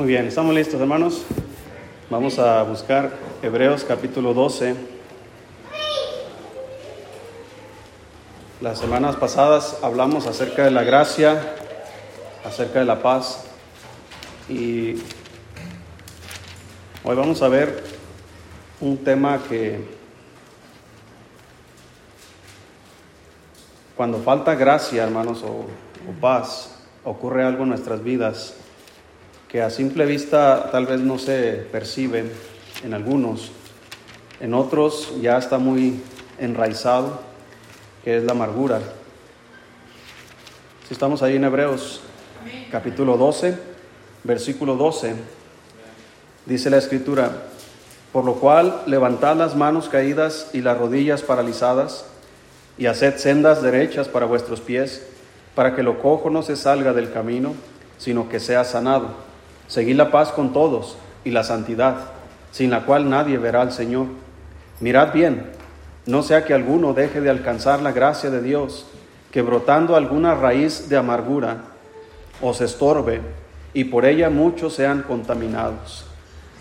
Muy bien, ¿estamos listos hermanos? Vamos a buscar Hebreos capítulo 12. Las semanas pasadas hablamos acerca de la gracia, acerca de la paz y hoy vamos a ver un tema que cuando falta gracia, hermanos, o, paz, ocurre algo en nuestras vidas que a simple vista tal vez no se perciben en algunos, en otros ya está muy enraizado, que es la amargura. Si estamos ahí en Hebreos capítulo 12, versículo 12, dice la escritura, por lo cual levantad las manos caídas y las rodillas paralizadas, y haced sendas derechas para vuestros pies, para que lo cojo no se salga del camino, sino que sea sanado Seguid la paz con todos y la santidad, sin la cual nadie verá al Señor. Mirad bien, no sea que alguno deje de alcanzar la gracia de Dios, que brotando alguna raíz de amargura os estorbe y por ella muchos sean contaminados.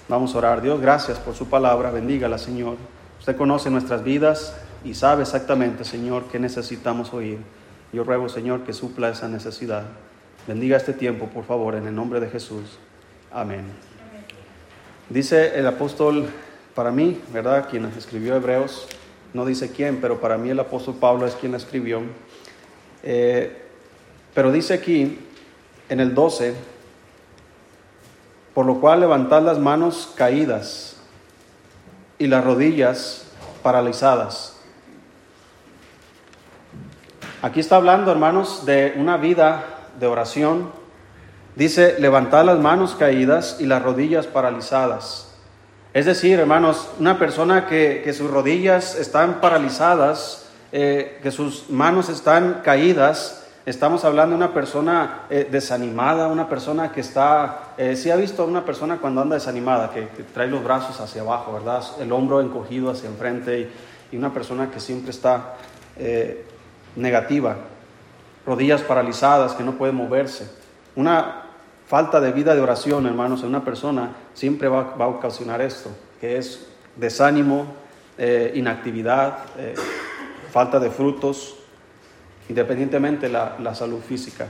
Vamos a orar. Dios, gracias por su palabra. Bendígala, Señor. Usted conoce nuestras vidas y sabe exactamente, Señor, qué necesitamos oír. Yo ruego, Señor, que supla esa necesidad. Bendiga este tiempo, por favor, en el nombre de Jesús. Amén. Dice el apóstol, para mí, ¿verdad? Quien escribió Hebreos, no dice quién, pero para mí el apóstol Pablo es quien la escribió. Eh, pero dice aquí, en el 12, por lo cual levantad las manos caídas y las rodillas paralizadas. Aquí está hablando, hermanos, de una vida de oración, Dice, levantad las manos caídas y las rodillas paralizadas. Es decir, hermanos, una persona que, sus rodillas están paralizadas, eh, que sus manos están caídas, estamos hablando de una persona eh, desanimada, una persona que está, eh, si ha visto a una persona cuando anda desanimada, que, trae los brazos hacia abajo, ¿verdad? El hombro encogido hacia enfrente y, y una persona que siempre está negativa, rodillas paralizadas, que no puede moverse. Una falta de vida de oración, hermanos, en una persona siempre va, a ocasionar esto, que es desánimo, eh, inactividad, eh, falta de frutos, independientemente de la, la salud física.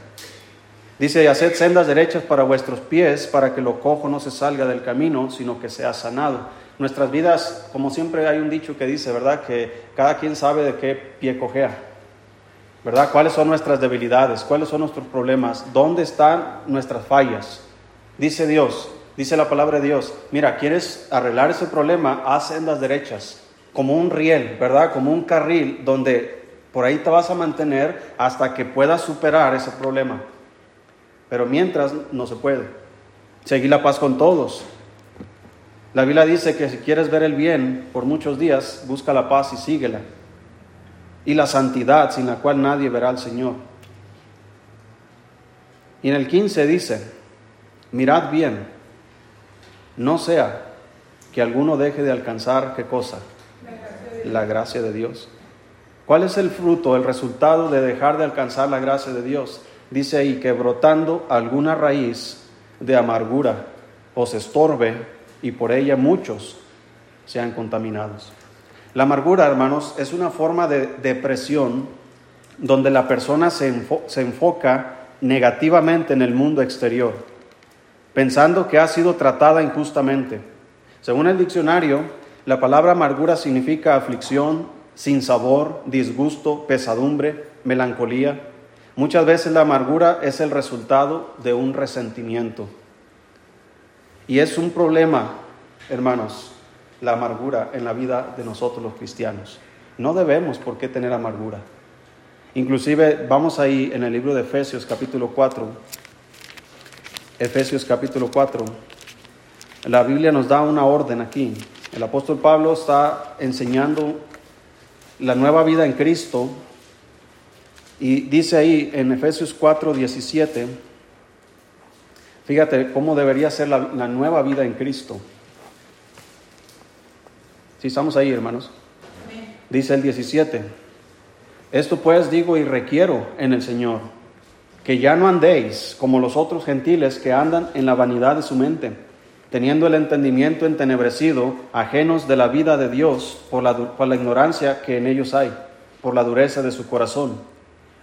Dice, haced sendas derechas para vuestros pies, para que lo cojo no se salga del camino, sino que sea sanado. Nuestras vidas, como siempre hay un dicho que dice, ¿verdad? Que cada quien sabe de qué pie cojea. ¿Verdad? ¿Cuáles son nuestras debilidades? ¿Cuáles son nuestros problemas? ¿Dónde están nuestras fallas? Dice Dios, dice la palabra de Dios, mira, ¿quieres arreglar ese problema? Haz sendas derechas, como un riel, ¿verdad? Como un carril donde por ahí te vas a mantener hasta que puedas superar ese problema. Pero mientras no se puede. Seguir la paz con todos. La Biblia dice que si quieres ver el bien por muchos días, busca la paz y síguela y la santidad sin la cual nadie verá al Señor. Y en el 15 dice, mirad bien, no sea que alguno deje de alcanzar qué cosa? La gracia de Dios. ¿Cuál es el fruto, el resultado de dejar de alcanzar la gracia de Dios? Dice ahí que brotando alguna raíz de amargura os estorbe y por ella muchos sean contaminados. La amargura, hermanos, es una forma de depresión donde la persona se, enfoca negativamente en el mundo exterior, pensando que ha sido tratada injustamente. Según el diccionario, la palabra amargura significa aflicción, sin sabor, disgusto, pesadumbre, melancolía. Muchas veces la amargura es el resultado de un resentimiento. Y es un problema, hermanos, la amargura en la vida de nosotros los cristianos. No debemos por qué tener amargura. Inclusive vamos ahí en el libro de Efesios capítulo 4. Efesios capítulo 4. La Biblia nos da una orden aquí. El apóstol Pablo está enseñando la nueva vida en Cristo y dice ahí en Efesios 4, 17, fíjate cómo debería ser la, la nueva vida en Cristo. Si estamos ahí, hermanos. Dice el 17. Esto pues digo y requiero en el Señor, que ya no andéis como los otros gentiles que andan en la vanidad de su mente, teniendo el entendimiento entenebrecido, ajenos de la vida de Dios por la, por la ignorancia que en ellos hay, por la dureza de su corazón,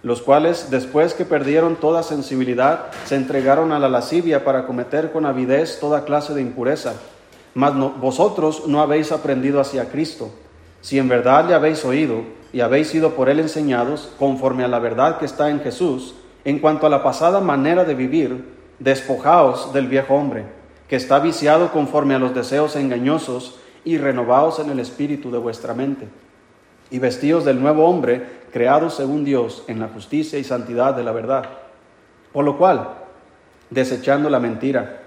los cuales, después que perdieron toda sensibilidad, se entregaron a la lascivia para cometer con avidez toda clase de impureza. Mas vosotros no habéis aprendido hacia Cristo, si en verdad le habéis oído y habéis sido por él enseñados, conforme a la verdad que está en Jesús, en cuanto a la pasada manera de vivir, despojaos del viejo hombre, que está viciado conforme a los deseos engañosos, y renovaos en el espíritu de vuestra mente, y vestíos del nuevo hombre, creado según Dios en la justicia y santidad de la verdad. Por lo cual, desechando la mentira,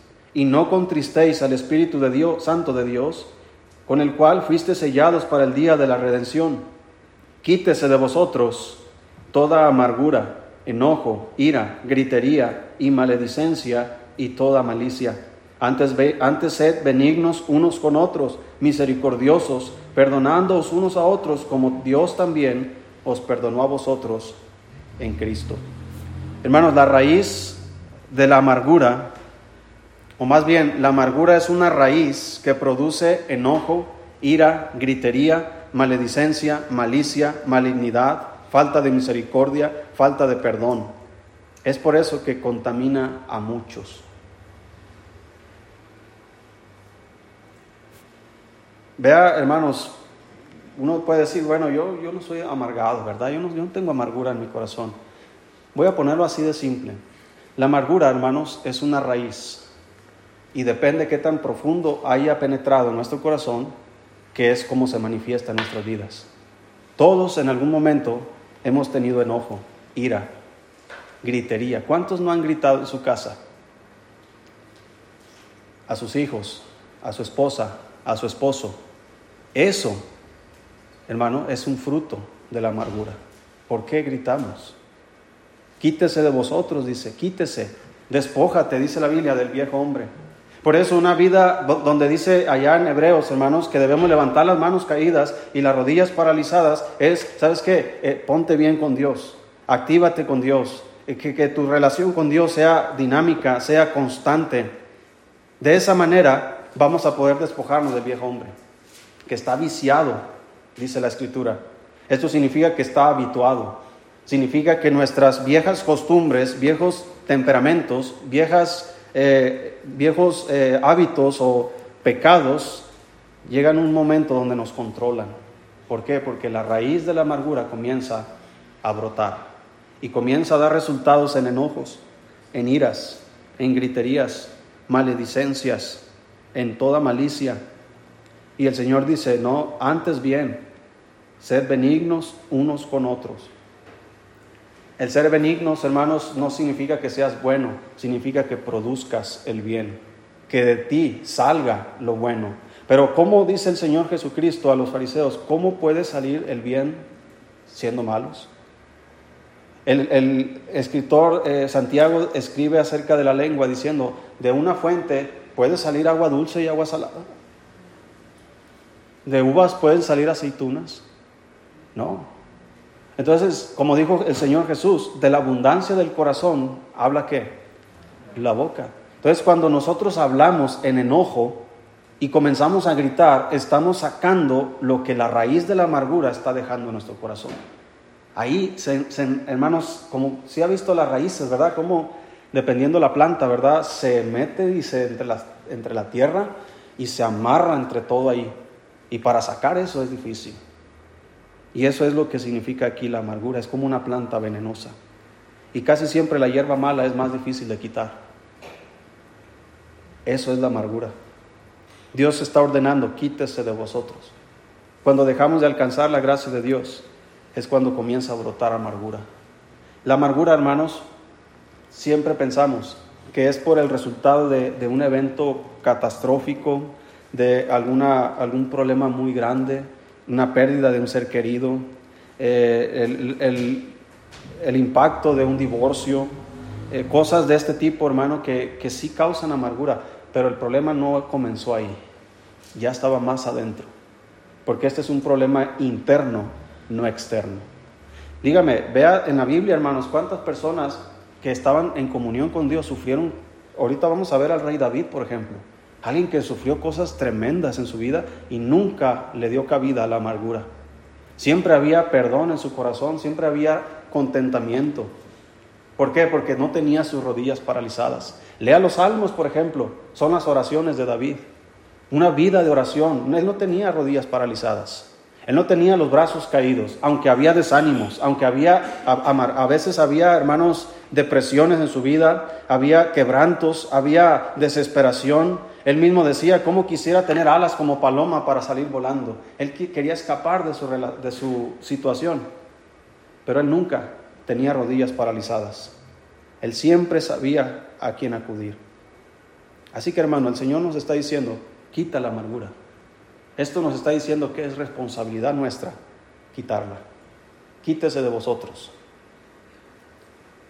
Y no contristéis al Espíritu de Dios, Santo de Dios, con el cual fuiste sellados para el día de la redención. Quítese de vosotros toda amargura enojo, ira, gritería y maledicencia y toda malicia. Antes, antes sed benignos unos con otros, misericordiosos, perdonándoos unos a otros, como Dios también os perdonó a vosotros en Cristo. Hermanos, la raíz de la amargura, o más bien, la amargura es una raíz que produce enojo, ira, gritería, maledicencia, malicia, malignidad, falta de misericordia, falta de perdón. Es por eso que contamina a muchos. Vea, hermanos, uno puede decir, bueno, yo, yo no soy amargado, ¿verdad? Yo no, yo no tengo amargura en mi corazón. Voy a ponerlo así de simple. La amargura, hermanos, es una raíz y depende qué tan profundo haya penetrado en nuestro corazón, que es como se manifiesta en nuestras vidas. Todos en algún momento hemos tenido enojo, ira, gritería. ¿Cuántos no han gritado en su casa? A sus hijos, a su esposa, a su esposo. Eso, hermano, es un fruto de la amargura. ¿Por qué gritamos? Quítese de vosotros, dice, quítese, despójate, dice la Biblia, del viejo hombre. Por eso una vida donde dice allá en Hebreos, hermanos, que debemos levantar las manos caídas y las rodillas paralizadas, es, ¿sabes qué? Eh, ponte bien con Dios, actívate con Dios, que, que tu relación con Dios sea dinámica, sea constante. De esa manera vamos a poder despojarnos del viejo hombre, que está viciado, dice la Escritura. Esto significa que está habituado, significa que nuestras viejas costumbres, viejos temperamentos, viejas eh, viejos eh, hábitos o pecados llegan un momento donde nos controlan. ¿Por qué? Porque la raíz de la amargura comienza a brotar y comienza a dar resultados en enojos, en iras, en griterías, maledicencias, en toda malicia. Y el Señor dice, no, antes bien, sed benignos unos con otros el ser benignos, hermanos, no significa que seas bueno, significa que produzcas el bien, que de ti salga lo bueno. Pero ¿cómo dice el Señor Jesucristo a los fariseos? ¿Cómo puede salir el bien siendo malos? El, escritor eh, Santiago escribe acerca de la lengua diciendo, de una fuente puede salir agua dulce y agua salada. De uvas pueden salir aceitunas. No, entonces, como dijo el Señor Jesús, de la abundancia del corazón habla qué? La boca. Entonces, cuando nosotros hablamos en enojo y comenzamos a gritar, estamos sacando lo que la raíz de la amargura está dejando en nuestro corazón. Ahí, hermanos, como si ha visto las raíces, ¿verdad? Como dependiendo la planta, ¿verdad? Se mete y se entre la, entre la tierra y se amarra entre todo ahí. Y para sacar eso es difícil. Y eso es lo que significa aquí la amargura, es como una planta venenosa. Y casi siempre la hierba mala es más difícil de quitar. Eso es la amargura. Dios está ordenando, quítese de vosotros. Cuando dejamos de alcanzar la gracia de Dios, es cuando comienza a brotar amargura. La amargura, hermanos, siempre pensamos, que es por el resultado de, un evento catastrófico, de alguna, algún problema muy grande, una pérdida de un ser querido, eh, el, impacto de un divorcio, eh, cosas de este tipo, hermano, que, que sí causan amargura, pero el problema no comenzó ahí, ya estaba más adentro, porque este es un problema interno, no externo. Dígame, vea en la Biblia, hermanos, cuántas personas que estaban en comunión con Dios sufrieron. Ahorita vamos a ver al rey David, por ejemplo. Alguien que sufrió cosas tremendas en su vida y nunca le dio cabida a la amargura. Siempre había perdón en su corazón, siempre había contentamiento. ¿Por qué? Porque no tenía sus rodillas paralizadas. Lea los salmos, por ejemplo, son las oraciones de David. Una vida de oración. Él no tenía rodillas paralizadas. Él no tenía los brazos caídos, aunque había desánimos, aunque había, a, veces había, hermanos, depresiones en su vida, había quebrantos, había desesperación. Él mismo decía, ¿cómo quisiera tener alas como paloma para salir volando? Él quería escapar de su, de su situación, pero él nunca tenía rodillas paralizadas. Él siempre sabía a quién acudir. Así que hermano, el Señor nos está diciendo, quita la amargura. Esto nos está diciendo que es responsabilidad nuestra quitarla. Quítese de vosotros.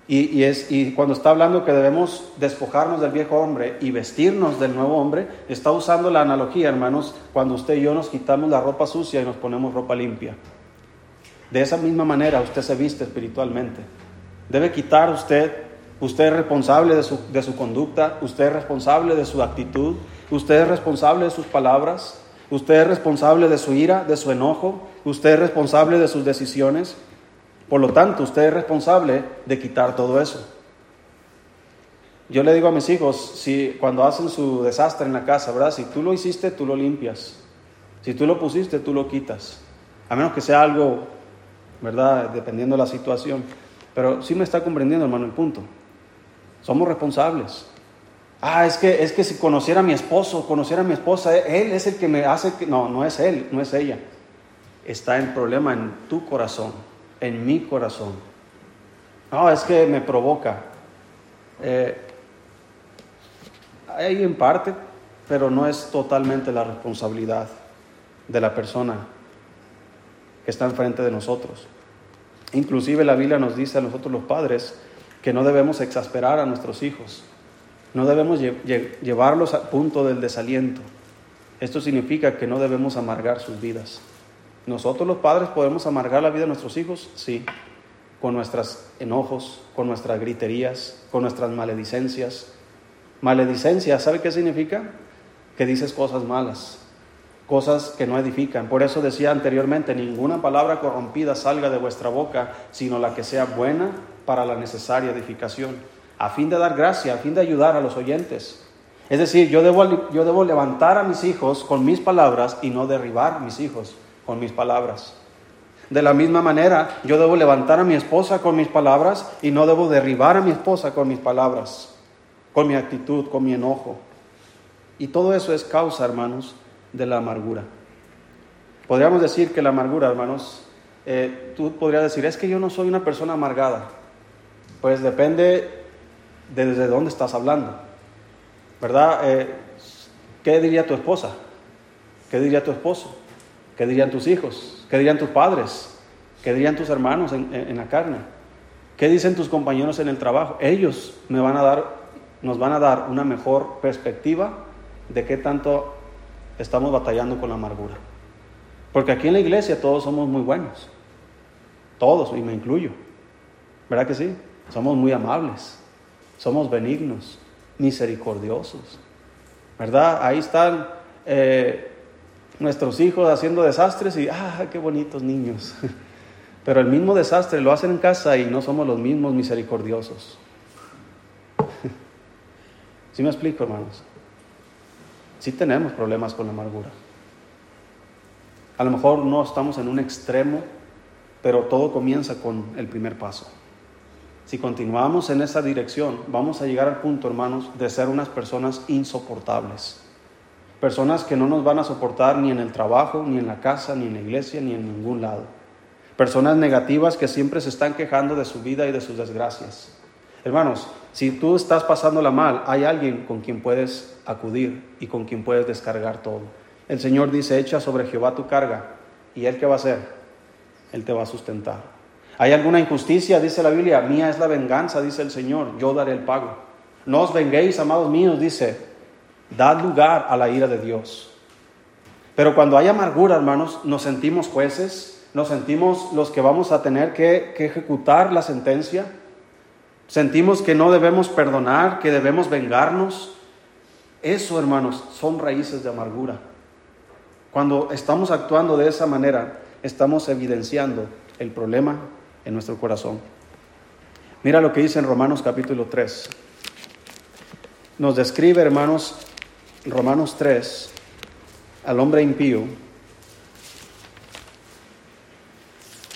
Y, cuando está hablando que debemos despojarnos del viejo hombre y vestirnos del nuevo hombre, está usando la analogía, hermanos, cuando usted y yo nos quitamos la ropa sucia y nos ponemos ropa limpia. De esa misma manera usted se viste espiritualmente. Debe quitar usted, usted es responsable de su conducta, usted es responsable de su actitud, usted es responsable de sus palabras, Usted es responsable de su ira, de su enojo. Usted es responsable de sus decisiones. Por lo tanto, usted es responsable de quitar todo eso. Yo le digo a mis hijos, si cuando hacen su desastre en la casa, ¿verdad? Si tú lo hiciste, tú lo limpias. Si tú lo pusiste, tú lo quitas. A menos que sea algo, ¿verdad? Dependiendo de la situación. Pero sí me está comprendiendo, hermano, el punto. Somos responsables. Ah, es que, es que si conociera a mi esposo, conociera a mi esposa, él es el que me hace que... No, no es él, no es ella. Está el problema en tu corazón, en mi corazón. No, es que me provoca. Eh, hay en parte, pero no es totalmente la responsabilidad de la persona que está enfrente de nosotros. Inclusive la Biblia nos dice a nosotros los padres que no debemos exasperar a nuestros hijos no debemos llevarlos al punto del desaliento. Esto significa que no debemos amargar sus vidas. Nosotros los padres podemos amargar la vida de nuestros hijos, sí, con nuestros enojos, con nuestras griterías, con nuestras maledicencias. Maledicencia, ¿sabe qué significa? Que dices cosas malas, cosas que no edifican. Por eso decía anteriormente, ninguna palabra corrompida salga de vuestra boca, sino la que sea buena para la necesaria edificación a fin de dar gracia, a fin de ayudar a los oyentes. Es decir, yo debo, yo debo levantar a mis hijos con mis palabras y no derribar a mis hijos con mis palabras. De la misma manera, yo debo levantar a mi esposa con mis palabras y no debo derribar a mi esposa con mis palabras, con mi actitud, con mi enojo. Y todo eso es causa, hermanos, de la amargura. Podríamos decir que la amargura, hermanos, eh, tú podrías decir, es que yo no soy una persona amargada. Pues depende desde dónde estás hablando. ¿Verdad? Eh, ¿Qué diría tu esposa? ¿Qué diría tu esposo? ¿Qué dirían tus hijos? ¿Qué dirían tus padres? ¿Qué dirían tus hermanos en, la carne? ¿Qué dicen tus compañeros en el trabajo? Ellos me van a dar, nos van a dar una mejor perspectiva de qué tanto estamos batallando con la amargura. Porque aquí en la iglesia todos somos muy buenos. Todos, y me incluyo. ¿Verdad que sí? Somos muy amables somos benignos, misericordiosos. ¿Verdad? Ahí están eh, nuestros hijos haciendo desastres y, ah, qué bonitos niños. Pero el mismo desastre lo hacen en casa y no somos los mismos misericordiosos. ¿Sí me explico, hermanos? Sí tenemos problemas con la amargura. A lo mejor no estamos en un extremo, pero todo comienza con el primer paso. Si continuamos en esa dirección, vamos a llegar al punto, hermanos, de ser unas personas insoportables. Personas que no nos van a soportar ni en el trabajo, ni en la casa, ni en la iglesia, ni en ningún lado. Personas negativas que siempre se están quejando de su vida y de sus desgracias. Hermanos, si tú estás pasándola mal, hay alguien con quien puedes acudir y con quien puedes descargar todo. El Señor dice, echa sobre Jehová tu carga. ¿Y Él qué va a hacer? Él te va a sustentar. ¿Hay alguna injusticia? Dice la Biblia, mía es la venganza, dice el Señor, yo daré el pago. No os venguéis, amados míos, dice, dad lugar a la ira de Dios. Pero cuando hay amargura, hermanos, nos sentimos jueces, nos sentimos los que vamos a tener que, que ejecutar la sentencia. Sentimos que no debemos perdonar, que debemos vengarnos. Eso, hermanos, son raíces de amargura. Cuando estamos actuando de esa manera, estamos evidenciando el problema en nuestro corazón. Mira lo que dice en Romanos capítulo 3. Nos describe, hermanos, Romanos 3, al hombre impío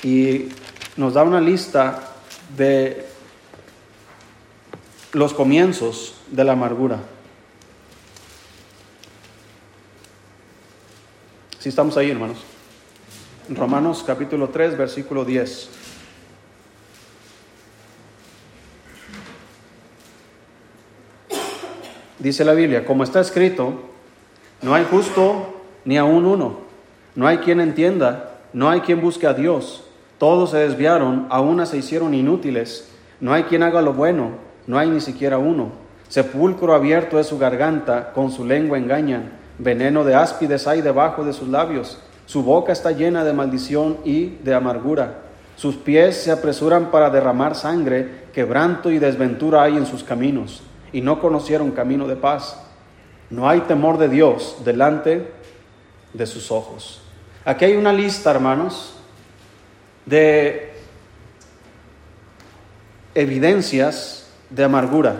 y nos da una lista de los comienzos de la amargura. Si estamos ahí, hermanos. Romanos capítulo 3, versículo 10. Dice la Biblia, como está escrito, no hay justo ni aún uno, no hay quien entienda, no hay quien busque a Dios, todos se desviaron, a una se hicieron inútiles, no hay quien haga lo bueno, no hay ni siquiera uno. Sepulcro abierto es su garganta, con su lengua engañan, veneno de áspides hay debajo de sus labios, su boca está llena de maldición y de amargura. Sus pies se apresuran para derramar sangre, quebranto y desventura hay en sus caminos, y no conocieron camino de paz. No hay temor de Dios delante de sus ojos. Aquí hay una lista, hermanos, de evidencias de amargura.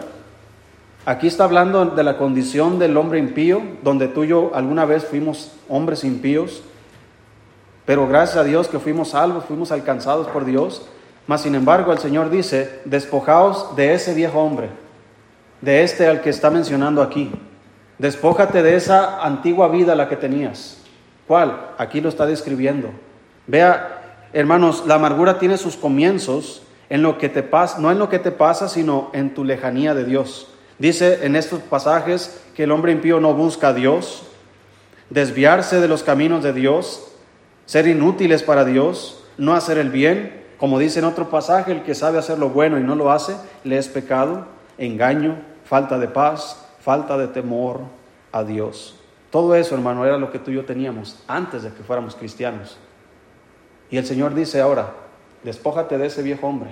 Aquí está hablando de la condición del hombre impío, donde tú y yo alguna vez fuimos hombres impíos, pero gracias a Dios que fuimos salvos, fuimos alcanzados por Dios. Mas sin embargo el Señor dice, despojaos de ese viejo hombre, de este al que está mencionando aquí. Despójate de esa antigua vida la que tenías. ¿Cuál? Aquí lo está describiendo. Vea, hermanos, la amargura tiene sus comienzos en lo que te pasa, no en lo que te pasa, sino en tu lejanía de Dios. Dice en estos pasajes que el hombre impío no busca a Dios, desviarse de los caminos de Dios, ser inútiles para Dios, no hacer el bien, como dice en otro pasaje, el que sabe hacer lo bueno y no lo hace, le es pecado, engaño, falta de paz, falta de temor a Dios. Todo eso, hermano, era lo que tú y yo teníamos antes de que fuéramos cristianos. Y el Señor dice ahora, Despójate de ese viejo hombre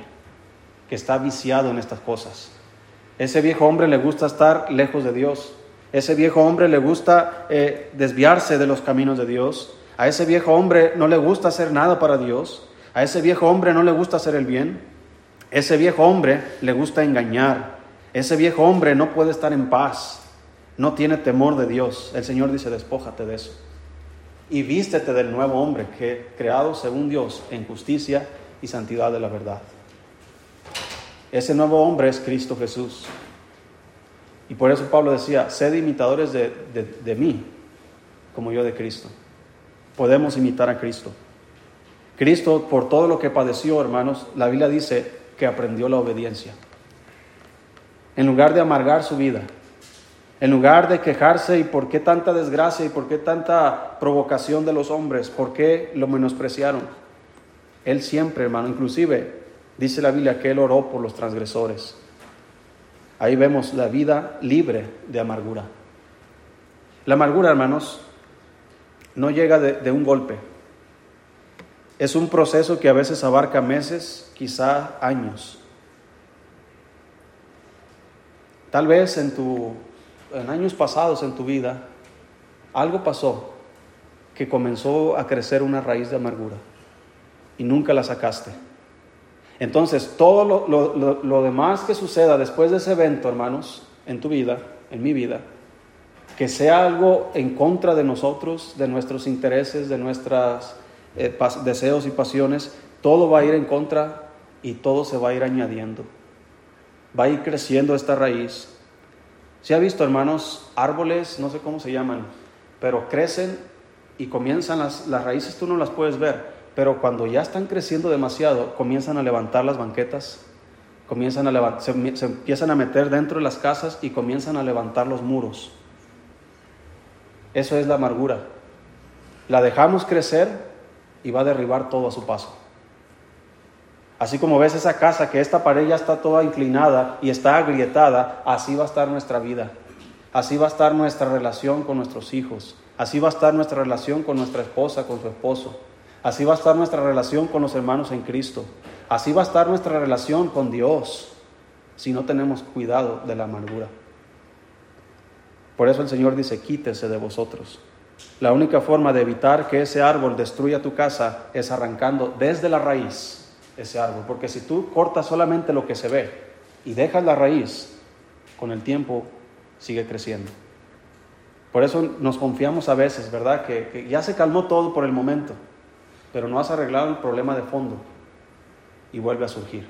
que está viciado en estas cosas. Ese viejo hombre le gusta estar lejos de Dios. Ese viejo hombre le gusta eh, desviarse de los caminos de Dios. A ese viejo hombre no le gusta hacer nada para Dios. A ese viejo hombre no le gusta hacer el bien. Ese viejo hombre le gusta engañar. Ese viejo hombre no puede estar en paz. No tiene temor de Dios. El Señor dice, despójate de eso. Y vístete del nuevo hombre que creado según Dios en justicia y santidad de la verdad. Ese nuevo hombre es Cristo Jesús. Y por eso Pablo decía, sed imitadores de, de, mí, como yo de Cristo. Podemos imitar a Cristo. Cristo, por todo lo que padeció, hermanos, la Biblia dice que aprendió la obediencia. En lugar de amargar su vida, en lugar de quejarse y por qué tanta desgracia y por qué tanta provocación de los hombres, por qué lo menospreciaron, él siempre, hermano, inclusive dice la Biblia que Él oró por los transgresores. Ahí vemos la vida libre de amargura. La amargura, hermanos, no llega de, un golpe. Es un proceso que a veces abarca meses, quizá años. Tal vez en, tu, en años pasados en tu vida, algo pasó que comenzó a crecer una raíz de amargura y nunca la sacaste. Entonces, todo lo, demás que suceda después de ese evento, hermanos, en tu vida, en mi vida, que sea algo en contra de nosotros, de nuestros intereses, de nuestros eh, deseos y pasiones, todo va a ir en contra y todo se va a ir añadiendo. Va a ir creciendo esta raíz. Se ha visto, hermanos, árboles, no sé cómo se llaman, pero crecen y comienzan las, las raíces, tú no las puedes ver, pero cuando ya están creciendo demasiado, comienzan a levantar las banquetas, comienzan a se, se empiezan a meter dentro de las casas y comienzan a levantar los muros. Eso es la amargura. La dejamos crecer y va a derribar todo a su paso. Así como ves esa casa que esta pared ya está toda inclinada y está agrietada, así va a estar nuestra vida. Así va a estar nuestra relación con nuestros hijos. Así va a estar nuestra relación con nuestra esposa, con su esposo. Así va a estar nuestra relación con los hermanos en Cristo. Así va a estar nuestra relación con Dios si no tenemos cuidado de la amargura. Por eso el Señor dice, quítese de vosotros. La única forma de evitar que ese árbol destruya tu casa es arrancando desde la raíz ese árbol. Porque si tú cortas solamente lo que se ve y dejas la raíz, con el tiempo sigue creciendo. Por eso nos confiamos a veces, ¿verdad? Que, ya se calmó todo por el momento, pero no has arreglado el problema de fondo y vuelve a surgir.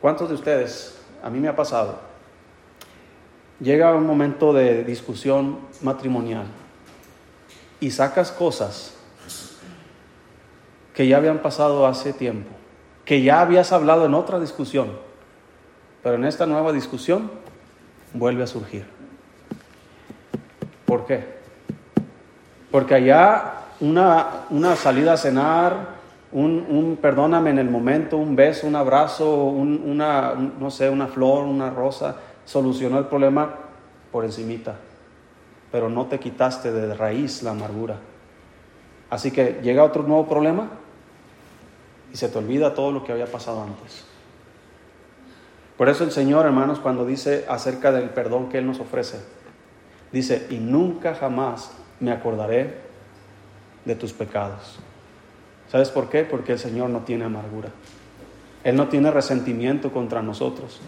¿Cuántos de ustedes, a mí me ha pasado, llega un momento de discusión matrimonial y sacas cosas que ya habían pasado hace tiempo, que ya habías hablado en otra discusión, pero en esta nueva discusión vuelve a surgir. ¿Por qué? Porque allá una, una salida a cenar, un, perdóname en el momento, un beso, un abrazo, una, no sé, una flor, una rosa, solucionó el problema por encimita, pero no te quitaste de raíz la amargura. Así que llega otro nuevo problema y se te olvida todo lo que había pasado antes. Por eso el Señor, hermanos, cuando dice acerca del perdón que Él nos ofrece, dice, y nunca jamás me acordaré de tus pecados. ¿Sabes por qué? Porque el Señor no tiene amargura. Él no tiene resentimiento contra nosotros.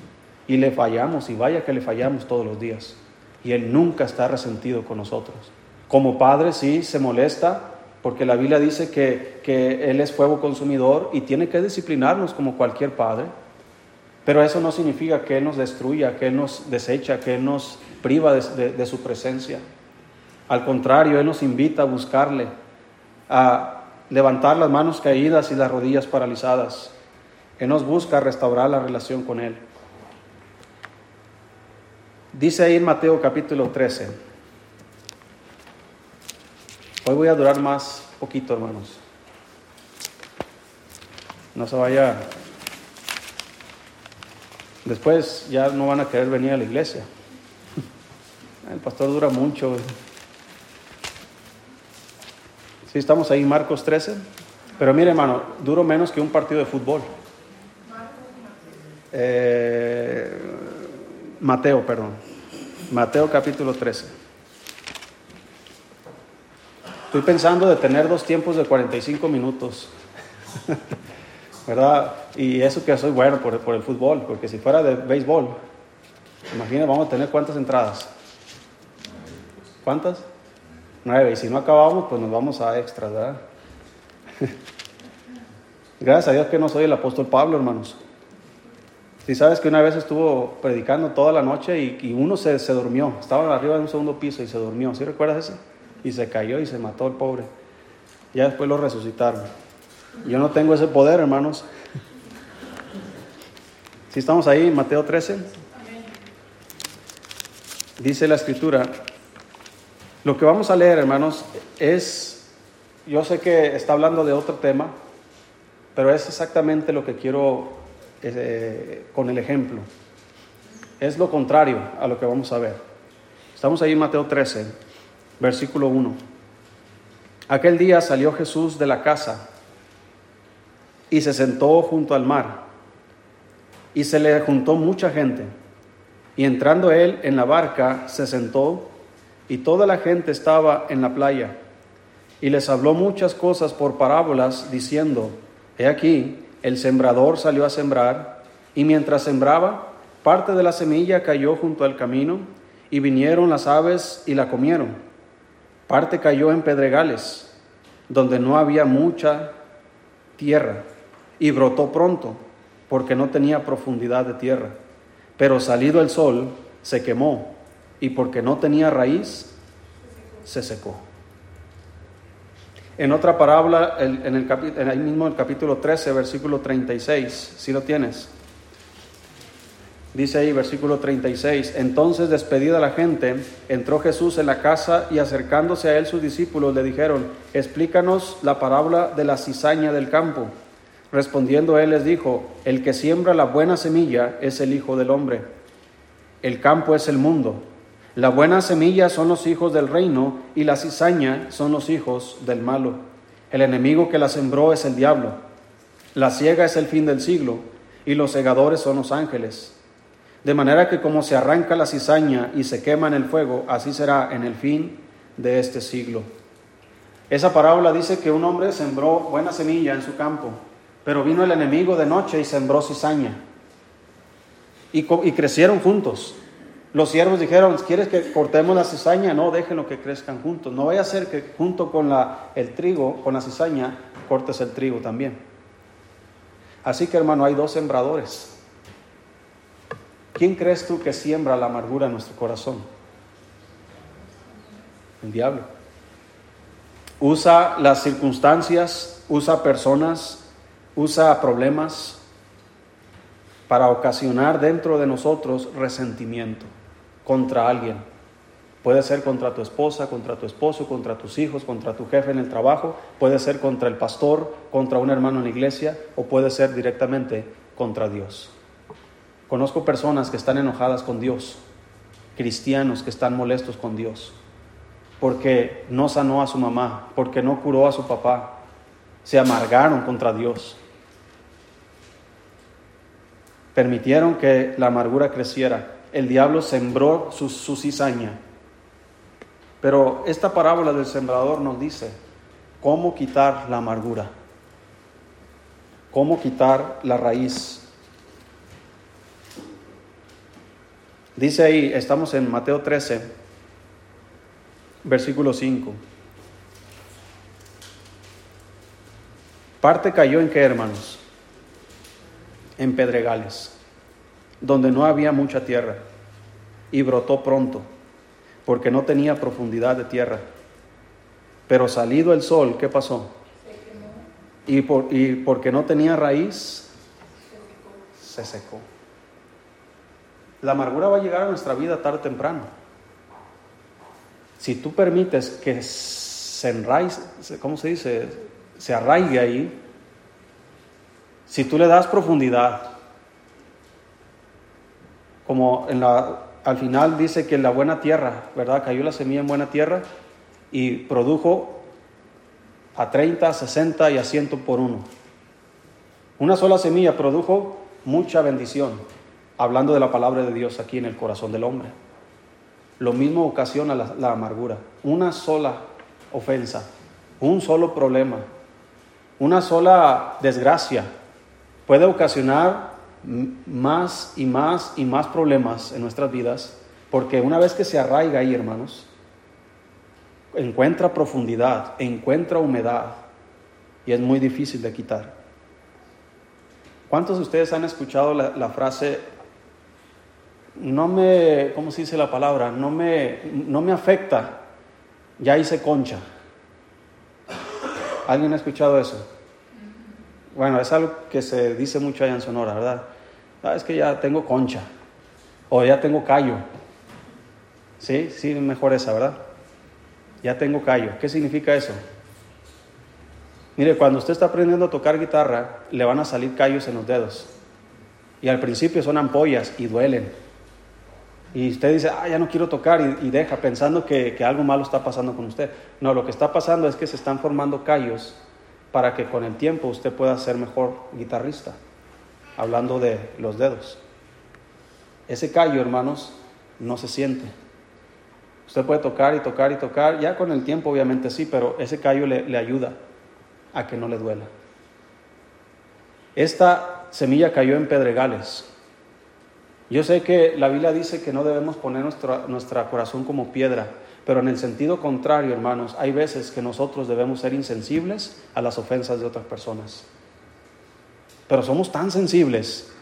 Y le fallamos, y vaya que le fallamos todos los días. Y Él nunca está resentido con nosotros. Como padre sí se molesta, porque la Biblia dice que, que Él es fuego consumidor y tiene que disciplinarnos como cualquier padre. Pero eso no significa que Él nos destruya, que Él nos desecha, que Él nos priva de, su presencia. Al contrario, Él nos invita a buscarle, a levantar las manos caídas y las rodillas paralizadas. Él nos busca restaurar la relación con Él. Dice ahí en Mateo capítulo 13. Hoy voy a durar más poquito, hermanos. No se vaya Después ya no van a querer venir a la iglesia. El pastor dura mucho. Sí, estamos ahí, Marcos 13. Pero mire, hermano, duro menos que un partido de fútbol. Eh, Mateo, perdón. Mateo capítulo 13. Estoy pensando de tener dos tiempos de 45 minutos. ¿verdad? Y eso que soy bueno por, el fútbol, porque si fuera de béisbol, imagina, vamos a tener cuántas entradas. ¿Cuántas? Nueve. Y si no acabamos, pues nos vamos a extras, ¿verdad? Gracias a Dios que no soy el apóstol Pablo, hermanos. Si sabes que una vez estuvo predicando toda la noche y, y uno se, se, durmió, estaba arriba de un segundo piso y se durmió, ¿sí recuerdas eso? Y se cayó y se mató el pobre. Ya después lo resucitaron. Yo no tengo ese poder, hermanos. Si estamos ahí, Mateo 13. Dice la escritura. Lo que vamos a leer, hermanos, es, yo sé que está hablando de otro tema, pero es exactamente lo que quiero eh, con el ejemplo. Es lo contrario a lo que vamos a ver. Estamos ahí en Mateo 13, versículo 1. Aquel día salió Jesús de la casa y se sentó junto al mar. Y se le juntó mucha gente. Y entrando él en la barca, se sentó, y toda la gente estaba en la playa. Y les habló muchas cosas por parábolas, diciendo, He aquí, el sembrador salió a sembrar, y mientras sembraba, parte de la semilla cayó junto al camino, y vinieron las aves y la comieron. Parte cayó en pedregales, donde no había mucha tierra y brotó pronto, porque no tenía profundidad de tierra. Pero salido el sol, se quemó, y porque no tenía raíz, se secó. En otra parábola, en el, en ahí mismo el capítulo 13, versículo 36, si lo tienes, Dice ahí versículo 36, entonces despedida la gente, entró Jesús en la casa y acercándose a él sus discípulos le dijeron, explícanos la parábola de la cizaña del campo. Respondiendo él les dijo, el que siembra la buena semilla es el Hijo del Hombre. El campo es el mundo. La buena semilla son los hijos del reino y la cizaña son los hijos del malo. El enemigo que la sembró es el diablo. La ciega es el fin del siglo y los segadores son los ángeles. De manera que como se arranca la cizaña y se quema en el fuego, así será en el fin de este siglo. Esa parábola dice que un hombre sembró buena semilla en su campo, pero vino el enemigo de noche y sembró cizaña. Y, y crecieron juntos. Los siervos dijeron, ¿quieres que cortemos la cizaña? No, déjenlo que crezcan juntos. No vaya a ser que junto con la, el trigo, con la cizaña, cortes el trigo también. Así que hermano, hay dos sembradores. ¿Quién crees tú que siembra la amargura en nuestro corazón? El diablo. Usa las circunstancias, usa personas, usa problemas para ocasionar dentro de nosotros resentimiento contra alguien. Puede ser contra tu esposa, contra tu esposo, contra tus hijos, contra tu jefe en el trabajo, puede ser contra el pastor, contra un hermano en la iglesia o puede ser directamente contra Dios. Conozco personas que están enojadas con Dios, cristianos que están molestos con Dios, porque no sanó a su mamá, porque no curó a su papá, se amargaron contra Dios. Permitieron que la amargura creciera. El diablo sembró su, su cizaña. Pero esta parábola del sembrador nos dice cómo quitar la amargura, cómo quitar la raíz Dice ahí, estamos en Mateo 13, versículo 5. Parte cayó en qué, hermanos? En pedregales, donde no había mucha tierra, y brotó pronto, porque no tenía profundidad de tierra. Pero salido el sol, ¿qué pasó? Y, por, y porque no tenía raíz, se secó. La amargura va a llegar a nuestra vida tarde o temprano. Si tú permites que se enraice, ¿cómo se dice? Se arraigue ahí. Si tú le das profundidad, como en la, al final dice que en la buena tierra, ¿verdad? Cayó la semilla en buena tierra y produjo a 30, 60 y a 100 por uno. Una sola semilla produjo mucha bendición hablando de la palabra de Dios aquí en el corazón del hombre. Lo mismo ocasiona la, amargura. Una sola ofensa, un solo problema, una sola desgracia puede ocasionar más y más y más problemas en nuestras vidas, porque una vez que se arraiga ahí, hermanos, encuentra profundidad, encuentra humedad y es muy difícil de quitar. ¿Cuántos de ustedes han escuchado la, la frase no me, ¿cómo se dice la palabra? No me, no me afecta, ya hice concha. ¿Alguien ha escuchado eso? Bueno, es algo que se dice mucho allá en Sonora, ¿verdad? Ah, es que ya tengo concha, o ya tengo callo. Sí, sí, mejor esa, ¿verdad? Ya tengo callo. ¿Qué significa eso? Mire, cuando usted está aprendiendo a tocar guitarra, le van a salir callos en los dedos. Y al principio son ampollas y duelen y usted dice, ah, ya no quiero tocar y, deja pensando que, que, algo malo está pasando con usted. No, lo que está pasando es que se están formando callos para que con el tiempo usted pueda ser mejor guitarrista, hablando de los dedos. Ese callo, hermanos, no se siente. Usted puede tocar y tocar y tocar, ya con el tiempo obviamente sí, pero ese callo le, le ayuda a que no le duela. Esta semilla cayó en pedregales, yo sé que la Biblia dice que no debemos poner nuestro, nuestro corazón como piedra, pero en el sentido contrario, hermanos, hay veces que nosotros debemos ser insensibles a las ofensas de otras personas. Pero somos tan sensibles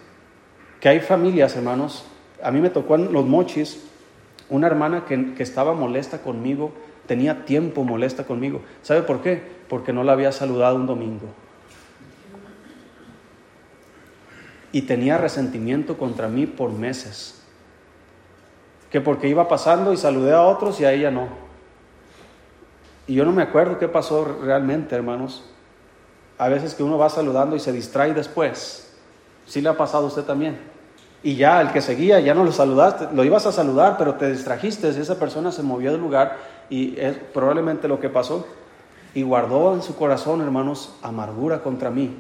que hay familias, hermanos. A mí me tocó en los mochis una hermana que, que estaba molesta conmigo, tenía tiempo molesta conmigo. ¿Sabe por qué? Porque no la había saludado un domingo. Y tenía resentimiento contra mí por meses. Que porque iba pasando y saludé a otros y a ella no. Y yo no me acuerdo qué pasó realmente, hermanos. A veces que uno va saludando y se distrae después. Sí le ha pasado a usted también. Y ya el que seguía, ya no lo saludaste, lo ibas a saludar, pero te distrajiste, esa persona se movió del lugar y es probablemente lo que pasó. Y guardó en su corazón, hermanos, amargura contra mí.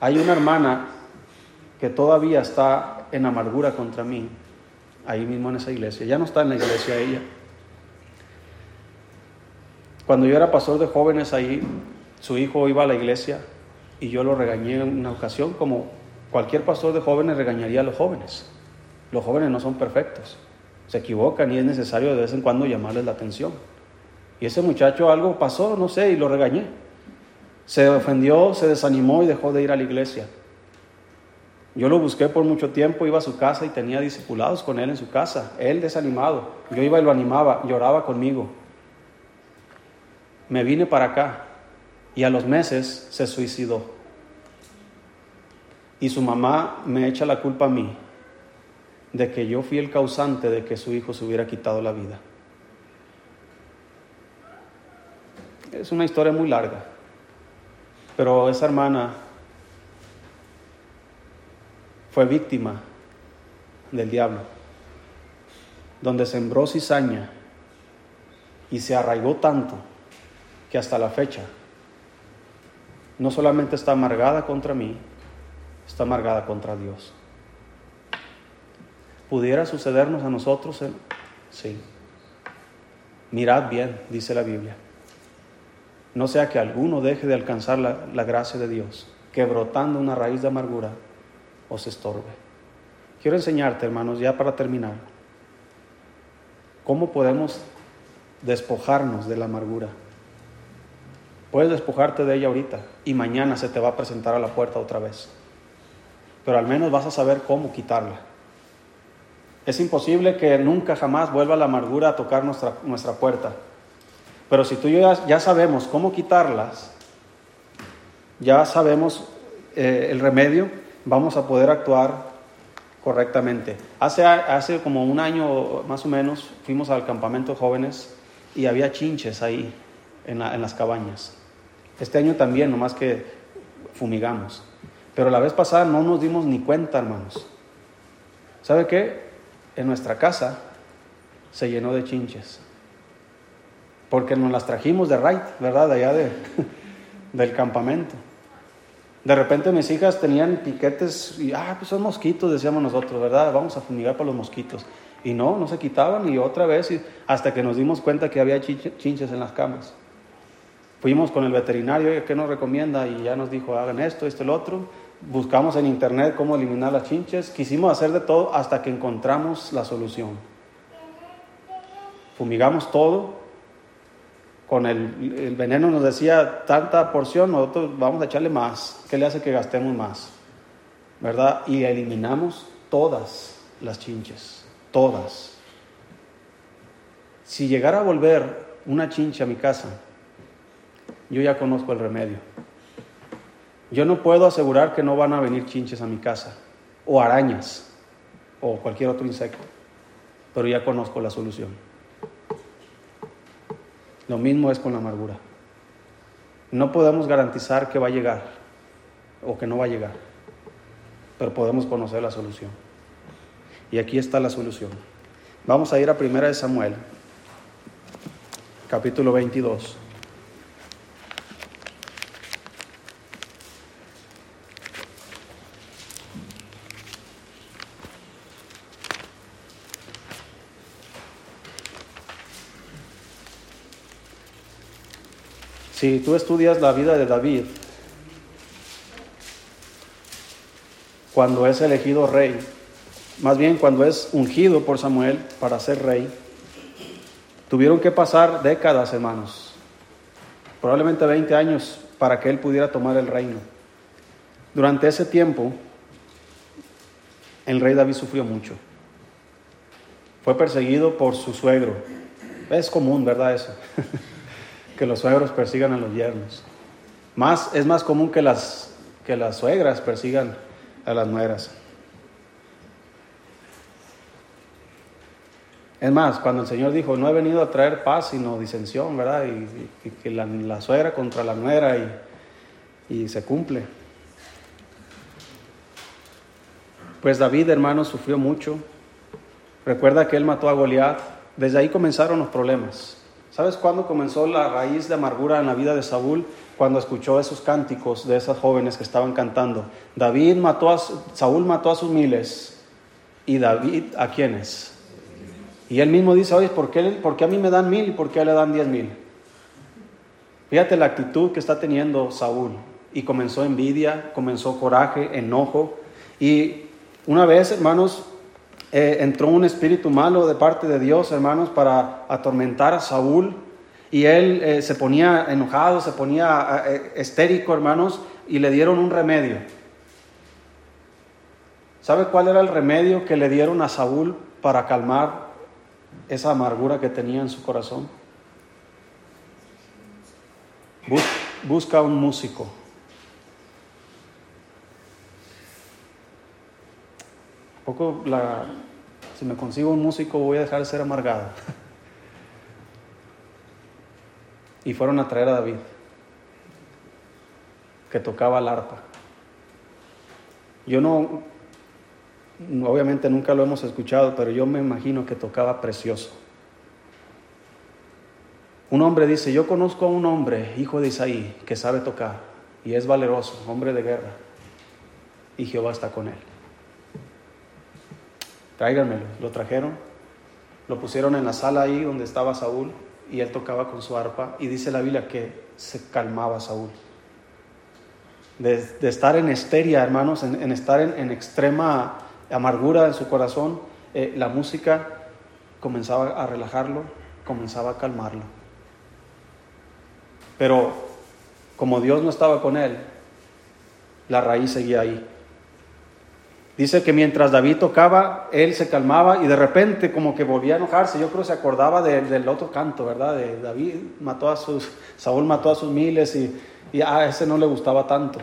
Hay una hermana que todavía está en amargura contra mí, ahí mismo en esa iglesia. Ya no está en la iglesia ella. Cuando yo era pastor de jóvenes ahí, su hijo iba a la iglesia y yo lo regañé en una ocasión, como cualquier pastor de jóvenes regañaría a los jóvenes. Los jóvenes no son perfectos, se equivocan y es necesario de vez en cuando llamarles la atención. Y ese muchacho algo pasó, no sé, y lo regañé. Se ofendió, se desanimó y dejó de ir a la iglesia. Yo lo busqué por mucho tiempo, iba a su casa y tenía discipulados con él en su casa, él desanimado. Yo iba y lo animaba, lloraba conmigo. Me vine para acá y a los meses se suicidó. Y su mamá me echa la culpa a mí de que yo fui el causante de que su hijo se hubiera quitado la vida. Es una historia muy larga, pero esa hermana fue víctima del diablo, donde sembró cizaña y se arraigó tanto que hasta la fecha no solamente está amargada contra mí, está amargada contra Dios. ¿Pudiera sucedernos a nosotros? Sí. Mirad bien, dice la Biblia. No sea que alguno deje de alcanzar la, la gracia de Dios, que brotando una raíz de amargura os estorbe. Quiero enseñarte, hermanos, ya para terminar, cómo podemos despojarnos de la amargura. Puedes despojarte de ella ahorita y mañana se te va a presentar a la puerta otra vez. Pero al menos vas a saber cómo quitarla. Es imposible que nunca jamás vuelva la amargura a tocar nuestra, nuestra puerta. Pero si tú y yo ya, sabemos cómo quitarlas, ya sabemos eh, el remedio, vamos a poder actuar correctamente. Hace, hace como un año más o menos fuimos al campamento jóvenes y había chinches ahí en, las cabañas. Este año también, nomás que fumigamos. Pero la vez pasada no nos dimos ni cuenta, hermanos. ¿Sabe qué? En nuestra casa se llenó de chinches. Porque nos las trajimos de right, ¿verdad? Allá de, del campamento. De repente mis hijas tenían piquetes y, ah, pues son mosquitos, decíamos nosotros, ¿verdad? Vamos a fumigar para los mosquitos. Y no, no se quitaban y otra vez, hasta que nos dimos cuenta que había chinches en las camas. Fuimos con el veterinario, ¿qué nos recomienda? Y ya nos dijo, hagan esto, esto, el otro. Buscamos en internet cómo eliminar las chinches. Quisimos hacer de todo hasta que encontramos la solución. Fumigamos todo, con el, veneno nos decía tanta porción, nosotros vamos a echarle más. ¿Qué le hace que gastemos más? ¿Verdad? Y eliminamos todas las chinches, todas. Si llegara a volver una chincha a mi casa, yo ya conozco el remedio. Yo no puedo asegurar que no van a venir chinches a mi casa, o arañas, o cualquier otro insecto, pero ya conozco la solución. Lo mismo es con la amargura. No podemos garantizar que va a llegar o que no va a llegar, pero podemos conocer la solución. Y aquí está la solución. Vamos a ir a Primera de Samuel, capítulo 22. Si tú estudias la vida de David, cuando es elegido rey, más bien cuando es ungido por Samuel para ser rey, tuvieron que pasar décadas, hermanos, probablemente 20 años para que él pudiera tomar el reino. Durante ese tiempo, el rey David sufrió mucho. Fue perseguido por su suegro. Es común, ¿verdad? Eso. que los suegros persigan a los yernos. Más, es más común que las, que las suegras persigan a las nueras. Es más, cuando el Señor dijo, no he venido a traer paz, sino disensión, ¿verdad? Y, que la, suegra contra la nuera y, y se cumple. Pues David, hermano, sufrió mucho. Recuerda que él mató a Goliat. Desde ahí comenzaron los problemas. ¿Sabes cuándo comenzó la raíz de amargura en la vida de Saúl? Cuando escuchó esos cánticos de esas jóvenes que estaban cantando. David mató a, Saúl mató a sus miles. ¿Y David a quiénes? Y él mismo dice, oye, ¿por qué, ¿por a mí me dan mil y por qué a él le dan diez mil? Fíjate la actitud que está teniendo Saúl. Y comenzó envidia, comenzó coraje, enojo. Y una vez, hermanos, eh, entró un espíritu malo de parte de Dios, hermanos, para atormentar a Saúl. Y él eh, se ponía enojado, se ponía eh, estérico, hermanos, y le dieron un remedio. ¿Sabe cuál era el remedio que le dieron a Saúl para calmar esa amargura que tenía en su corazón. busca un músico. Poco la, si me consigo un músico voy a dejar de ser amargado. y fueron a traer a David, que tocaba el arpa. Yo no, obviamente nunca lo hemos escuchado, pero yo me imagino que tocaba precioso. Un hombre dice, yo conozco a un hombre, hijo de Isaí, que sabe tocar y es valeroso, hombre de guerra, y Jehová está con él. Tráiganmelo, lo trajeron, lo pusieron en la sala ahí donde estaba Saúl y él tocaba con su arpa y dice la Biblia que se calmaba Saúl. De, estar en esteria, hermanos, en, estar en extrema amargura en su corazón, eh, la música comenzaba a relajarlo, comenzaba a calmarlo. Pero como Dios no estaba con él, la raíz seguía ahí. Dice que mientras David tocaba, él se calmaba y de repente como que volvía a enojarse. Yo creo que se acordaba del otro canto, ¿verdad? De David mató a sus, Saúl mató a sus miles y, y a ese no le gustaba tanto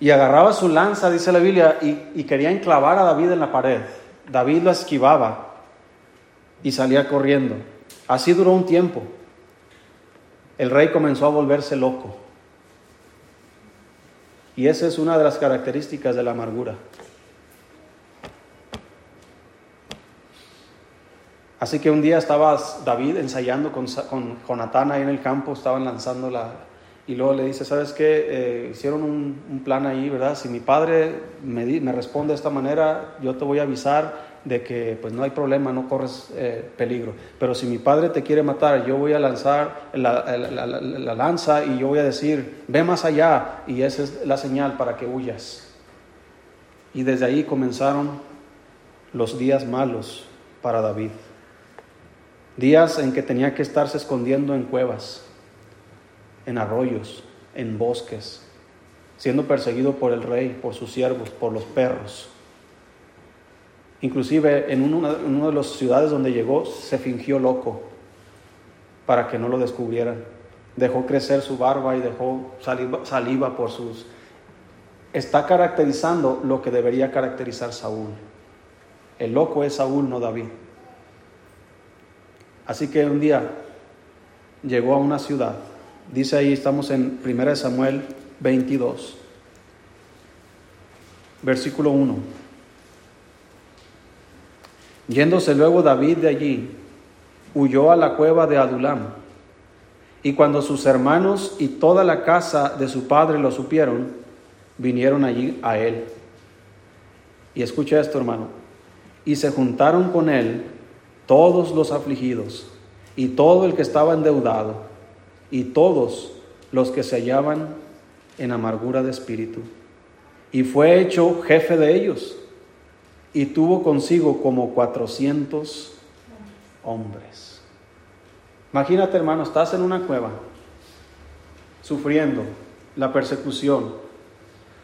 y agarraba su lanza, dice la Biblia, y, quería enclavar a David en la pared. David lo esquivaba y salía corriendo. Así duró un tiempo. El rey comenzó a volverse loco. Y esa es una de las características de la amargura. Así que un día estaba David ensayando con, con Jonatán ahí en el campo, estaban lanzando la, y luego le dice, ¿sabes qué? Eh, hicieron un, plan ahí, ¿verdad? Si mi padre me, me, responde de esta manera, yo te voy a avisar de que pues no hay problema, no corres eh, peligro. Pero si mi padre te quiere matar, yo voy a lanzar la, la, lanza y yo voy a decir, ve más allá y esa es la señal para que huyas. Y desde ahí comenzaron los días malos para David. Días en que tenía que estarse escondiendo en cuevas en arroyos, en bosques, siendo perseguido por el rey, por sus siervos, por los perros. Inclusive en una, de las ciudades donde llegó se fingió loco para que no lo descubrieran. Dejó crecer su barba y dejó saliva, saliva por sus... Está caracterizando lo que debería caracterizar Saúl. El loco es Saúl, no David. Así que un día llegó a una ciudad Dice ahí, estamos en 1 Samuel 22, versículo 1. Yéndose luego David de allí, huyó a la cueva de Adulam. Y cuando sus hermanos y toda la casa de su padre lo supieron, vinieron allí a él. Y escucha esto, hermano. Y se juntaron con él todos los afligidos y todo el que estaba endeudado y todos los que se hallaban en amargura de espíritu. Y fue hecho jefe de ellos y tuvo consigo como cuatrocientos hombres. Imagínate hermano, estás en una cueva sufriendo la persecución.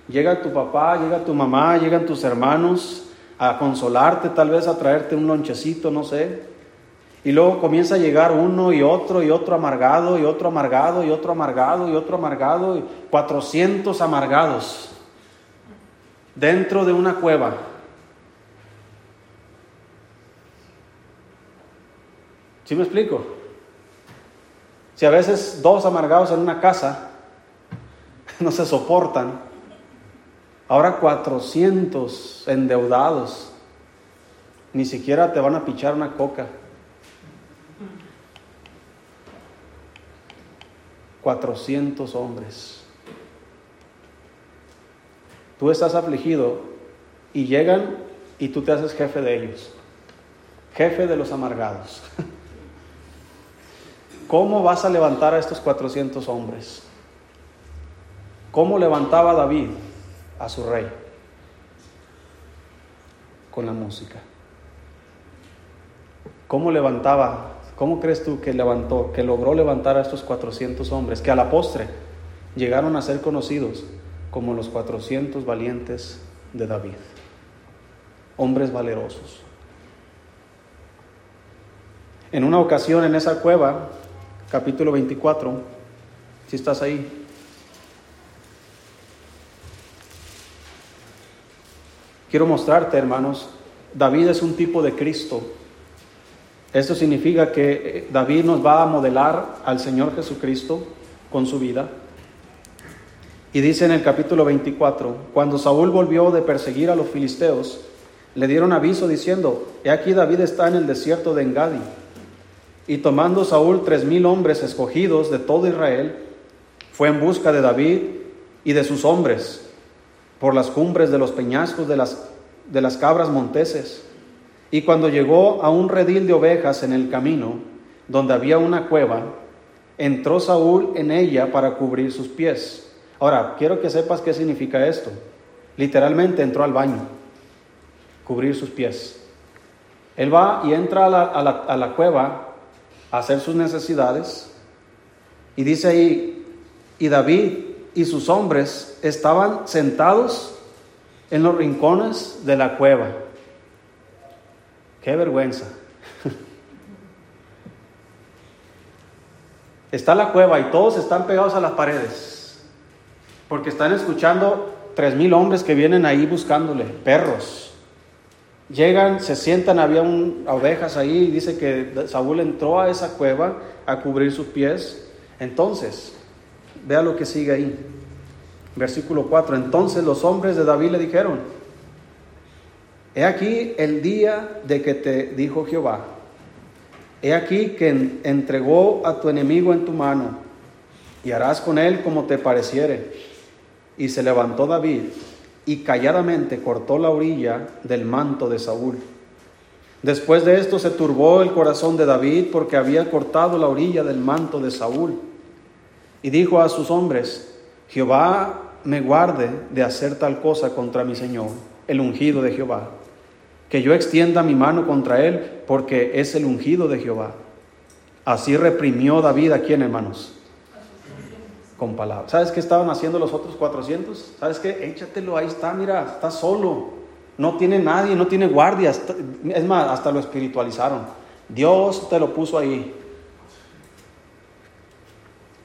Llega tu papá, llega tu mamá, llegan tus hermanos a consolarte, tal vez a traerte un lonchecito, no sé. Y luego comienza a llegar uno y otro y otro amargado y otro amargado y otro amargado y otro amargado y 400 amargados dentro de una cueva. ¿Sí me explico? Si a veces dos amargados en una casa no se soportan, ahora 400 endeudados, ni siquiera te van a pichar una coca. 400 hombres. Tú estás afligido y llegan y tú te haces jefe de ellos, jefe de los amargados. ¿Cómo vas a levantar a estos 400 hombres? ¿Cómo levantaba David a su rey? Con la música. ¿Cómo levantaba? ¿Cómo crees tú que levantó, que logró levantar a estos 400 hombres que a la postre llegaron a ser conocidos como los 400 valientes de David? Hombres valerosos. En una ocasión en esa cueva capítulo 24, si estás ahí. Quiero mostrarte, hermanos, David es un tipo de Cristo. Esto significa que eh, David nos va a modelar al Señor Jesucristo con su vida. Y dice en el capítulo 24, cuando Saúl volvió de perseguir a los filisteos, le dieron aviso diciendo, he aquí David está en el desierto de Engadi. Y tomando Saúl tres mil hombres escogidos de todo Israel, fue en busca de David y de sus hombres por las cumbres de los peñascos de las, de las cabras monteses. Y cuando llegó a un redil de ovejas en el camino, donde había una cueva, entró Saúl en ella para cubrir sus pies. Ahora, quiero que sepas qué significa esto. Literalmente entró al baño, cubrir sus pies. Él va y entra a la, a la, a la cueva hacer sus necesidades. Y dice ahí, y David y sus hombres estaban sentados en los rincones de la cueva. Qué vergüenza. Está la cueva y todos están pegados a las paredes, porque están escuchando tres mil hombres que vienen ahí buscándole, perros. Llegan, se sientan, había un, ovejas ahí, y dice que Saúl entró a esa cueva a cubrir sus pies. Entonces, vea lo que sigue ahí. Versículo 4. Entonces los hombres de David le dijeron, he aquí el día de que te dijo Jehová, he aquí que entregó a tu enemigo en tu mano y harás con él como te pareciere. Y se levantó David y calladamente cortó la orilla del manto de Saúl. Después de esto se turbó el corazón de David porque había cortado la orilla del manto de Saúl. Y dijo a sus hombres, Jehová me guarde de hacer tal cosa contra mi Señor, el ungido de Jehová, que yo extienda mi mano contra él porque es el ungido de Jehová. Así reprimió David a quien, hermanos, con palabras. ¿Sabes qué estaban haciendo los otros 400? ¿Sabes qué? Échatelo, ahí está, mira, está solo. No tiene nadie, no tiene guardias. Es más, hasta lo espiritualizaron. Dios te lo puso ahí.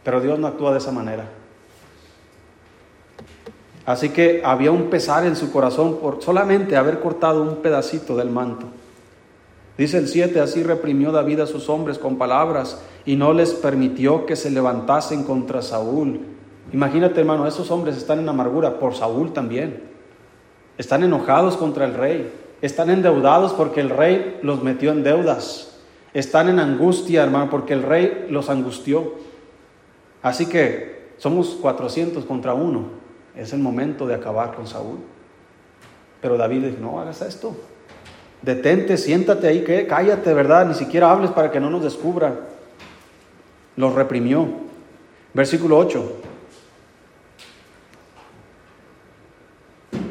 Pero Dios no actúa de esa manera. Así que había un pesar en su corazón por solamente haber cortado un pedacito del manto. Dice el 7, así reprimió David a sus hombres con palabras y no les permitió que se levantasen contra Saúl. Imagínate hermano, esos hombres están en amargura por Saúl también. Están enojados contra el rey. Están endeudados porque el rey los metió en deudas. Están en angustia, hermano, porque el rey los angustió. Así que somos 400 contra uno. Es el momento de acabar con Saúl. Pero David dijo, no hagas esto. Detente, siéntate ahí, que cállate, ¿verdad? Ni siquiera hables para que no nos descubra. Los reprimió. Versículo 8.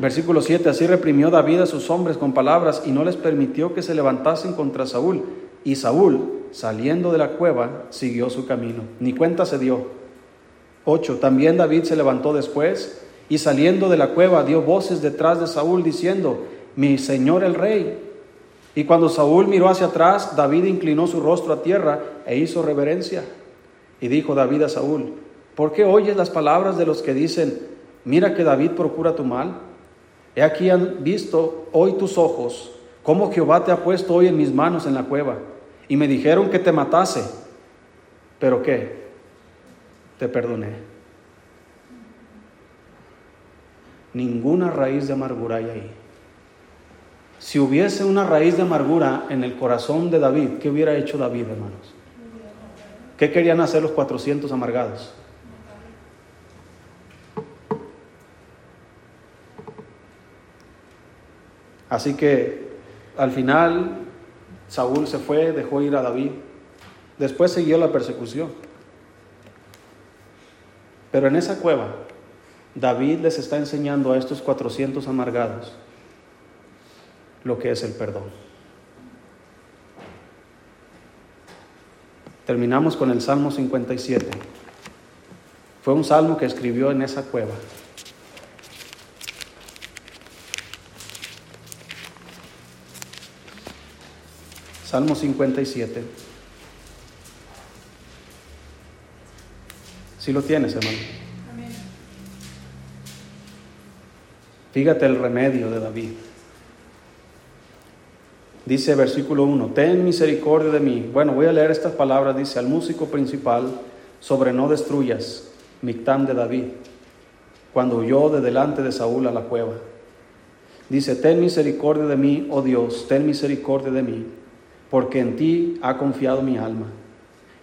Versículo 7. Así reprimió David a sus hombres con palabras y no les permitió que se levantasen contra Saúl. Y Saúl, saliendo de la cueva, siguió su camino. Ni cuenta se dio. 8. También David se levantó después y saliendo de la cueva dio voces detrás de Saúl diciendo, mi señor el rey. Y cuando Saúl miró hacia atrás, David inclinó su rostro a tierra e hizo reverencia. Y dijo David a Saúl, ¿por qué oyes las palabras de los que dicen, mira que David procura tu mal? He aquí han visto hoy tus ojos, cómo Jehová te ha puesto hoy en mis manos en la cueva. Y me dijeron que te matase. ¿Pero qué? Te perdoné. Ninguna raíz de amargura hay ahí. Si hubiese una raíz de amargura en el corazón de David, ¿qué hubiera hecho David, hermanos? ¿Qué querían hacer los 400 amargados? Así que al final Saúl se fue, dejó ir a David. Después siguió la persecución. Pero en esa cueva, David les está enseñando a estos 400 amargados lo que es el perdón. Terminamos con el Salmo 57. Fue un salmo que escribió en esa cueva. Salmo 57. Si lo tienes, hermano. Fíjate el remedio de David. Dice versículo 1, ten misericordia de mí. Bueno, voy a leer estas palabras. Dice al músico principal sobre no destruyas, Mictam de David, cuando huyó de delante de Saúl a la cueva. Dice, ten misericordia de mí, oh Dios, ten misericordia de mí porque en ti ha confiado mi alma.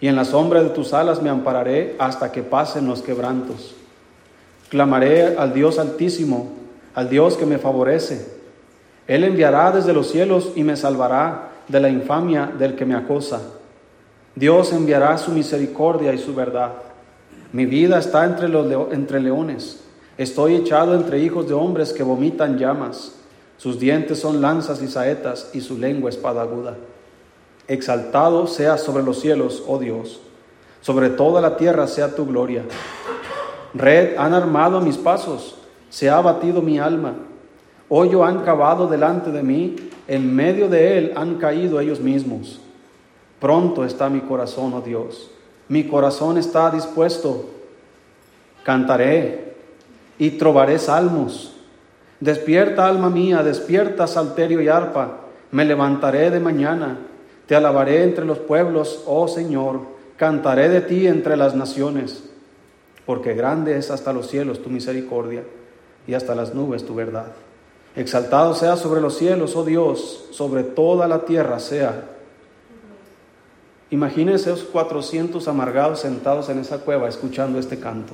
Y en la sombra de tus alas me ampararé hasta que pasen los quebrantos. Clamaré al Dios altísimo, al Dios que me favorece. Él enviará desde los cielos y me salvará de la infamia del que me acosa. Dios enviará su misericordia y su verdad. Mi vida está entre, los entre leones. Estoy echado entre hijos de hombres que vomitan llamas. Sus dientes son lanzas y saetas y su lengua espada aguda. Exaltado sea sobre los cielos, oh Dios, sobre toda la tierra sea tu gloria. Red han armado mis pasos, se ha abatido mi alma. Hoyo han cavado delante de mí, en medio de él han caído ellos mismos. Pronto está mi corazón, oh Dios, mi corazón está dispuesto. Cantaré y trovaré salmos. Despierta, alma mía, despierta, salterio y arpa. Me levantaré de mañana te alabaré entre los pueblos, oh Señor, cantaré de ti entre las naciones, porque grande es hasta los cielos tu misericordia y hasta las nubes tu verdad. Exaltado sea sobre los cielos, oh Dios, sobre toda la tierra sea. Imagínense esos 400 amargados sentados en esa cueva escuchando este canto.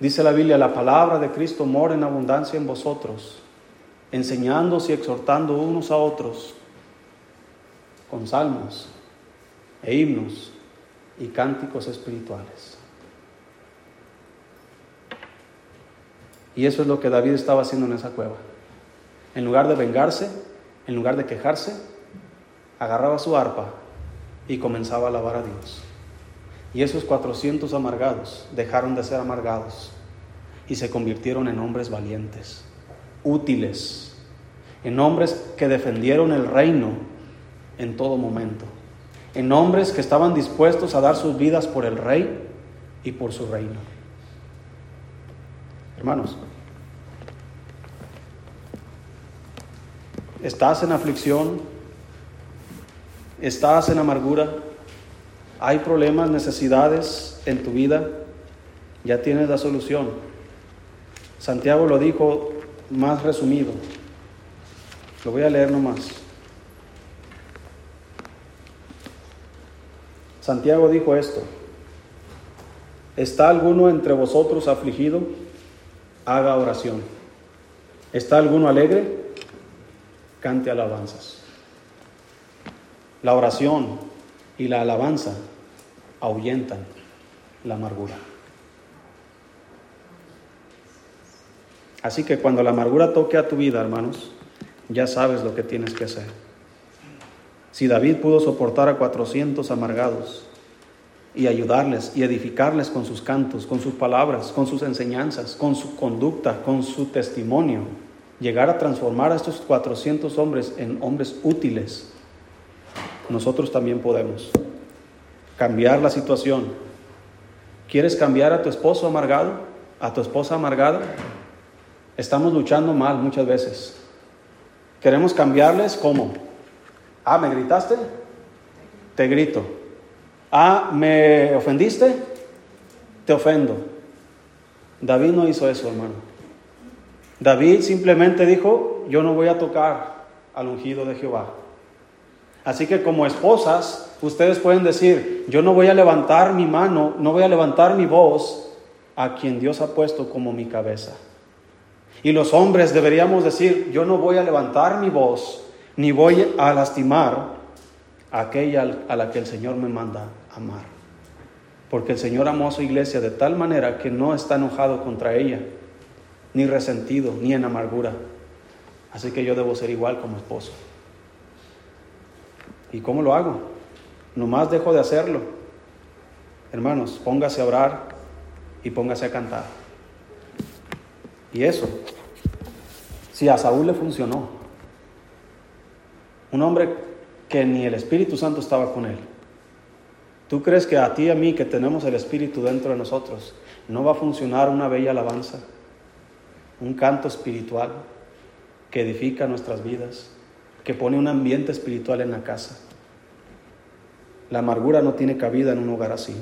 Dice la Biblia, la palabra de Cristo mora en abundancia en vosotros enseñándose y exhortando unos a otros con salmos e himnos y cánticos espirituales. Y eso es lo que David estaba haciendo en esa cueva. En lugar de vengarse, en lugar de quejarse, agarraba su arpa y comenzaba a alabar a Dios. Y esos 400 amargados dejaron de ser amargados y se convirtieron en hombres valientes útiles, en hombres que defendieron el reino en todo momento, en hombres que estaban dispuestos a dar sus vidas por el rey y por su reino. Hermanos, estás en aflicción, estás en amargura, hay problemas, necesidades en tu vida, ya tienes la solución. Santiago lo dijo más resumido. Lo voy a leer nomás. Santiago dijo esto. ¿Está alguno entre vosotros afligido? Haga oración. ¿Está alguno alegre? Cante alabanzas. La oración y la alabanza ahuyentan la amargura. Así que cuando la amargura toque a tu vida, hermanos, ya sabes lo que tienes que hacer. Si David pudo soportar a 400 amargados y ayudarles y edificarles con sus cantos, con sus palabras, con sus enseñanzas, con su conducta, con su testimonio, llegar a transformar a estos 400 hombres en hombres útiles, nosotros también podemos cambiar la situación ¿Quieres cambiar a tu esposo amargado? ¿A tu esposa amargada? Estamos luchando mal muchas veces. Queremos cambiarles cómo. Ah, ¿me gritaste? Te grito. Ah, ¿me ofendiste? Te ofendo. David no hizo eso, hermano. David simplemente dijo, yo no voy a tocar al ungido de Jehová. Así que como esposas, ustedes pueden decir, yo no voy a levantar mi mano, no voy a levantar mi voz a quien Dios ha puesto como mi cabeza. Y los hombres deberíamos decir, yo no voy a levantar mi voz, ni voy a lastimar a aquella a la que el Señor me manda amar. Porque el Señor amó a su iglesia de tal manera que no está enojado contra ella, ni resentido, ni en amargura. Así que yo debo ser igual como esposo. ¿Y cómo lo hago? Nomás dejo de hacerlo. Hermanos, póngase a orar y póngase a cantar. Y eso, si a Saúl le funcionó, un hombre que ni el Espíritu Santo estaba con él, ¿tú crees que a ti y a mí que tenemos el Espíritu dentro de nosotros, no va a funcionar una bella alabanza, un canto espiritual que edifica nuestras vidas? que pone un ambiente espiritual en la casa. La amargura no tiene cabida en un hogar así.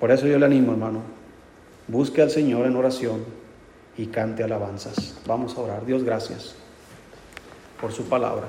Por eso yo le animo, hermano, busque al Señor en oración y cante alabanzas. Vamos a orar. Dios, gracias por su palabra.